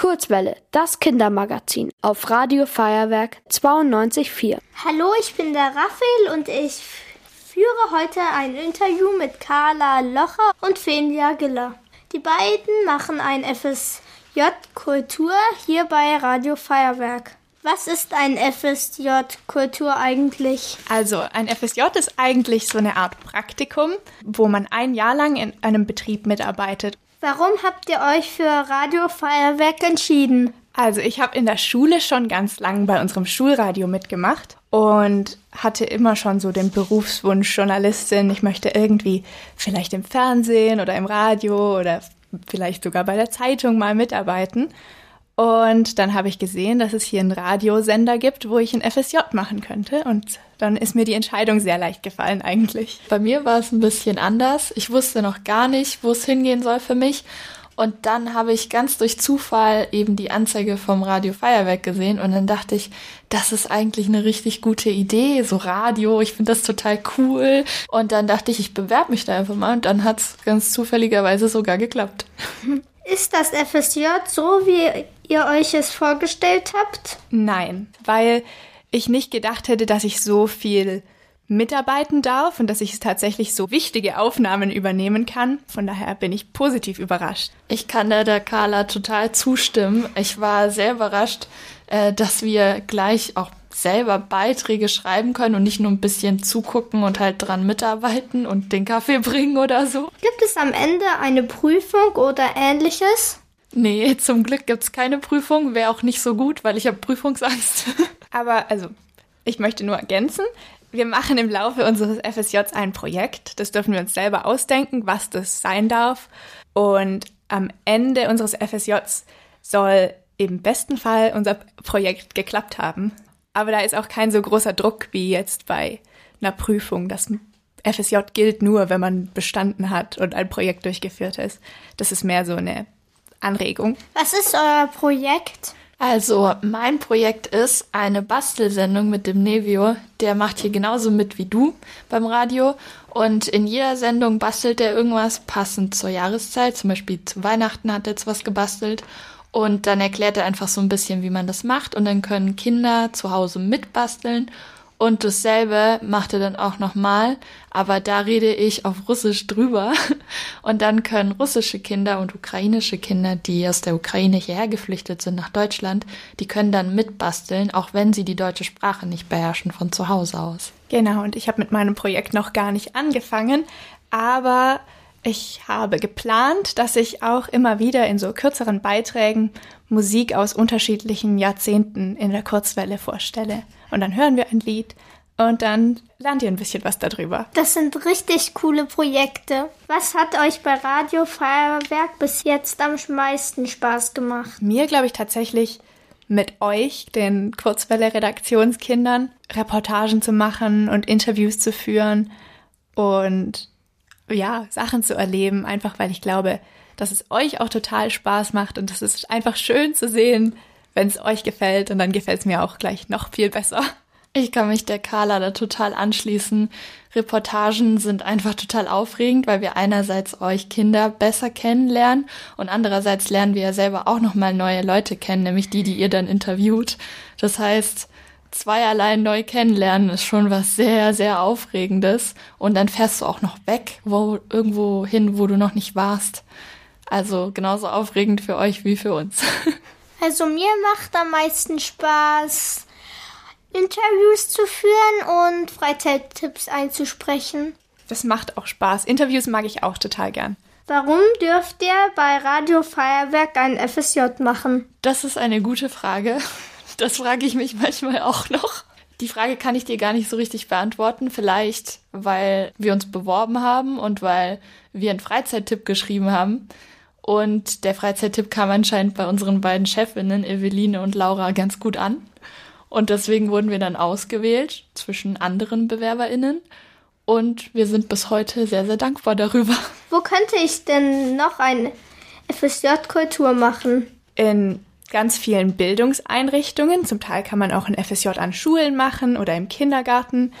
Kurzwelle, das Kindermagazin auf Radio Feuerwerk 92.4. Hallo, ich bin der Raphael und ich führe heute ein Interview mit Carla Locher und Fenja Giller. Die beiden machen ein FSJ Kultur hier bei Radio Feuerwerk. Was ist ein FSJ Kultur eigentlich? Also ein FSJ ist eigentlich so eine Art Praktikum, wo man ein Jahr lang in einem Betrieb mitarbeitet. Warum habt ihr euch für Radio Feuerwerk entschieden? Also ich habe in der Schule schon ganz lang bei unserem Schulradio mitgemacht und hatte immer schon so den Berufswunsch Journalistin. Ich möchte irgendwie vielleicht im Fernsehen oder im Radio oder vielleicht sogar bei der Zeitung mal mitarbeiten. Und dann habe ich gesehen, dass es hier einen Radiosender gibt, wo ich ein FSJ machen könnte. Und dann ist mir die Entscheidung sehr leicht gefallen eigentlich. Bei mir war es ein bisschen anders. Ich wusste noch gar nicht, wo es hingehen soll für mich. Und dann habe ich ganz durch Zufall eben die Anzeige vom Radio Feuerwerk gesehen und dann dachte ich, das ist eigentlich eine richtig gute Idee, so Radio, ich finde das total cool. Und dann dachte ich, ich bewerbe mich da einfach mal und dann hat es ganz zufälligerweise sogar geklappt. Ist das FSJ so, wie ihr euch es vorgestellt habt? Nein, weil ich nicht gedacht hätte, dass ich so viel mitarbeiten darf und dass ich tatsächlich so wichtige Aufnahmen übernehmen kann. Von daher bin ich positiv überrascht. Ich kann da der Carla total zustimmen. Ich war sehr überrascht, äh, dass wir gleich auch selber Beiträge schreiben können und nicht nur ein bisschen zugucken und halt dran mitarbeiten und den Kaffee bringen oder so. Gibt es am Ende eine Prüfung oder ähnliches? Nee, zum Glück gibt's keine Prüfung. Wäre auch nicht so gut, weil ich habe Prüfungsangst. Aber also, ich möchte nur ergänzen, wir machen im Laufe unseres FSJs ein Projekt. Das dürfen wir uns selber ausdenken, was das sein darf. Und am Ende unseres FSJs soll im besten Fall unser Projekt geklappt haben. Aber da ist auch kein so großer Druck wie jetzt bei einer Prüfung. Das FSJ gilt nur, wenn man bestanden hat und ein Projekt durchgeführt ist. Das ist mehr so eine Anregung. Was ist euer Projekt? Also, mein Projekt ist eine Bastelsendung mit dem Nevio. Der macht hier genauso mit wie du beim Radio. Und in jeder Sendung bastelt er irgendwas passend zur Jahreszeit. Zum Beispiel zu Weihnachten hat er jetzt was gebastelt. Und dann erklärt er einfach so ein bisschen, wie man das macht. Und dann können Kinder zu Hause mitbasteln. Und dasselbe macht er dann auch nochmal, aber da rede ich auf Russisch drüber. Und dann können russische Kinder und ukrainische Kinder, die aus der Ukraine hierher geflüchtet sind nach Deutschland, die können dann mitbasteln, auch wenn sie die deutsche Sprache nicht beherrschen von zu Hause aus. Genau, und ich habe mit meinem Projekt noch gar nicht angefangen, aber ich habe geplant, dass ich auch immer wieder in so kürzeren Beiträgen Musik aus unterschiedlichen Jahrzehnten in der Kurzwelle vorstelle. Und dann hören wir ein Lied und dann lernt ihr ein bisschen was darüber. Das sind richtig coole Projekte. Was hat euch bei Radio Feuerwerk bis jetzt am meisten Spaß gemacht? Mir glaube ich tatsächlich mit euch, den Kurzwelle-Redaktionskindern, Reportagen zu machen und Interviews zu führen und ja, Sachen zu erleben, einfach weil ich glaube, dass es euch auch total Spaß macht und es ist einfach schön zu sehen, wenn es euch gefällt und dann gefällt es mir auch gleich noch viel besser. Ich kann mich der Carla da total anschließen. Reportagen sind einfach total aufregend, weil wir einerseits euch Kinder besser kennenlernen und andererseits lernen wir ja selber auch nochmal neue Leute kennen, nämlich die, die ihr dann interviewt. Das heißt, zweierlei neu kennenlernen ist schon was sehr, sehr Aufregendes. Und dann fährst du auch noch weg, wo, irgendwo hin, wo du noch nicht warst. Also genauso aufregend für euch wie für uns. Also mir macht am meisten Spaß, Interviews zu führen und Freizeittipps einzusprechen. Das macht auch Spaß. Interviews mag ich auch total gern. Warum dürft ihr bei Radio Feuerwerk ein FSJ machen? Das ist eine gute Frage. Das frage ich mich manchmal auch noch. Die Frage kann ich dir gar nicht so richtig beantworten. Vielleicht, weil wir uns beworben haben und weil wir einen Freizeittipp geschrieben haben. Und der Freizeittipp kam anscheinend bei unseren beiden Chefinnen, Eveline und Laura, ganz gut an. Und deswegen wurden wir dann ausgewählt zwischen anderen BewerberInnen. Und wir sind bis heute sehr, sehr dankbar darüber. Wo könnte ich denn noch ein FSJ-Kultur machen? In ganz vielen Bildungseinrichtungen. Zum Teil kann man auch ein FSJ an Schulen machen oder im Kindergarten.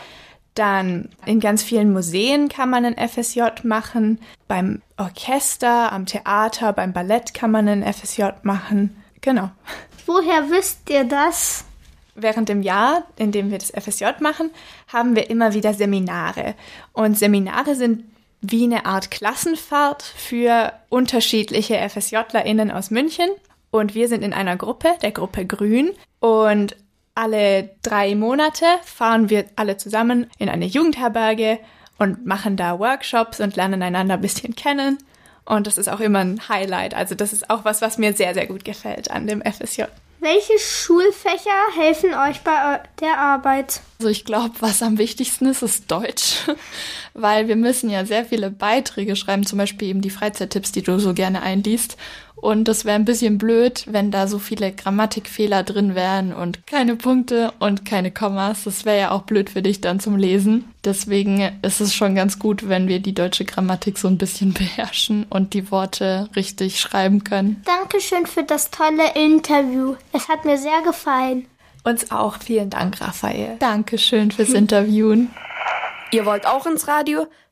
Dann in ganz vielen Museen kann man ein FSJ machen. Beim Orchester, am Theater, beim Ballett kann man ein FSJ machen. Genau. Woher wisst ihr das? Während dem Jahr, in dem wir das FSJ machen, haben wir immer wieder Seminare. Und Seminare sind wie eine Art Klassenfahrt für unterschiedliche FSJlerInnen aus München. Und wir sind in einer Gruppe, der Gruppe Grün. Und alle drei Monate fahren wir alle zusammen in eine Jugendherberge und machen da Workshops und lernen einander ein bisschen kennen. Und das ist auch immer ein Highlight. Also das ist auch was, was mir sehr, sehr gut gefällt an dem FSJ. Welche Schulfächer helfen euch bei der Arbeit? Also ich glaube, was am wichtigsten ist, ist Deutsch, weil wir müssen ja sehr viele Beiträge schreiben, zum Beispiel eben die Freizeittipps, die du so gerne einliest. Und das wäre ein bisschen blöd, wenn da so viele Grammatikfehler drin wären und keine Punkte und keine Kommas. Das wäre ja auch blöd für dich dann zum Lesen. Deswegen ist es schon ganz gut, wenn wir die deutsche Grammatik so ein bisschen beherrschen und die Worte richtig schreiben können. Dankeschön für das tolle Interview. Es hat mir sehr gefallen. Uns auch. Vielen Dank, Raphael. Dankeschön fürs Interviewen. Ihr wollt auch ins Radio?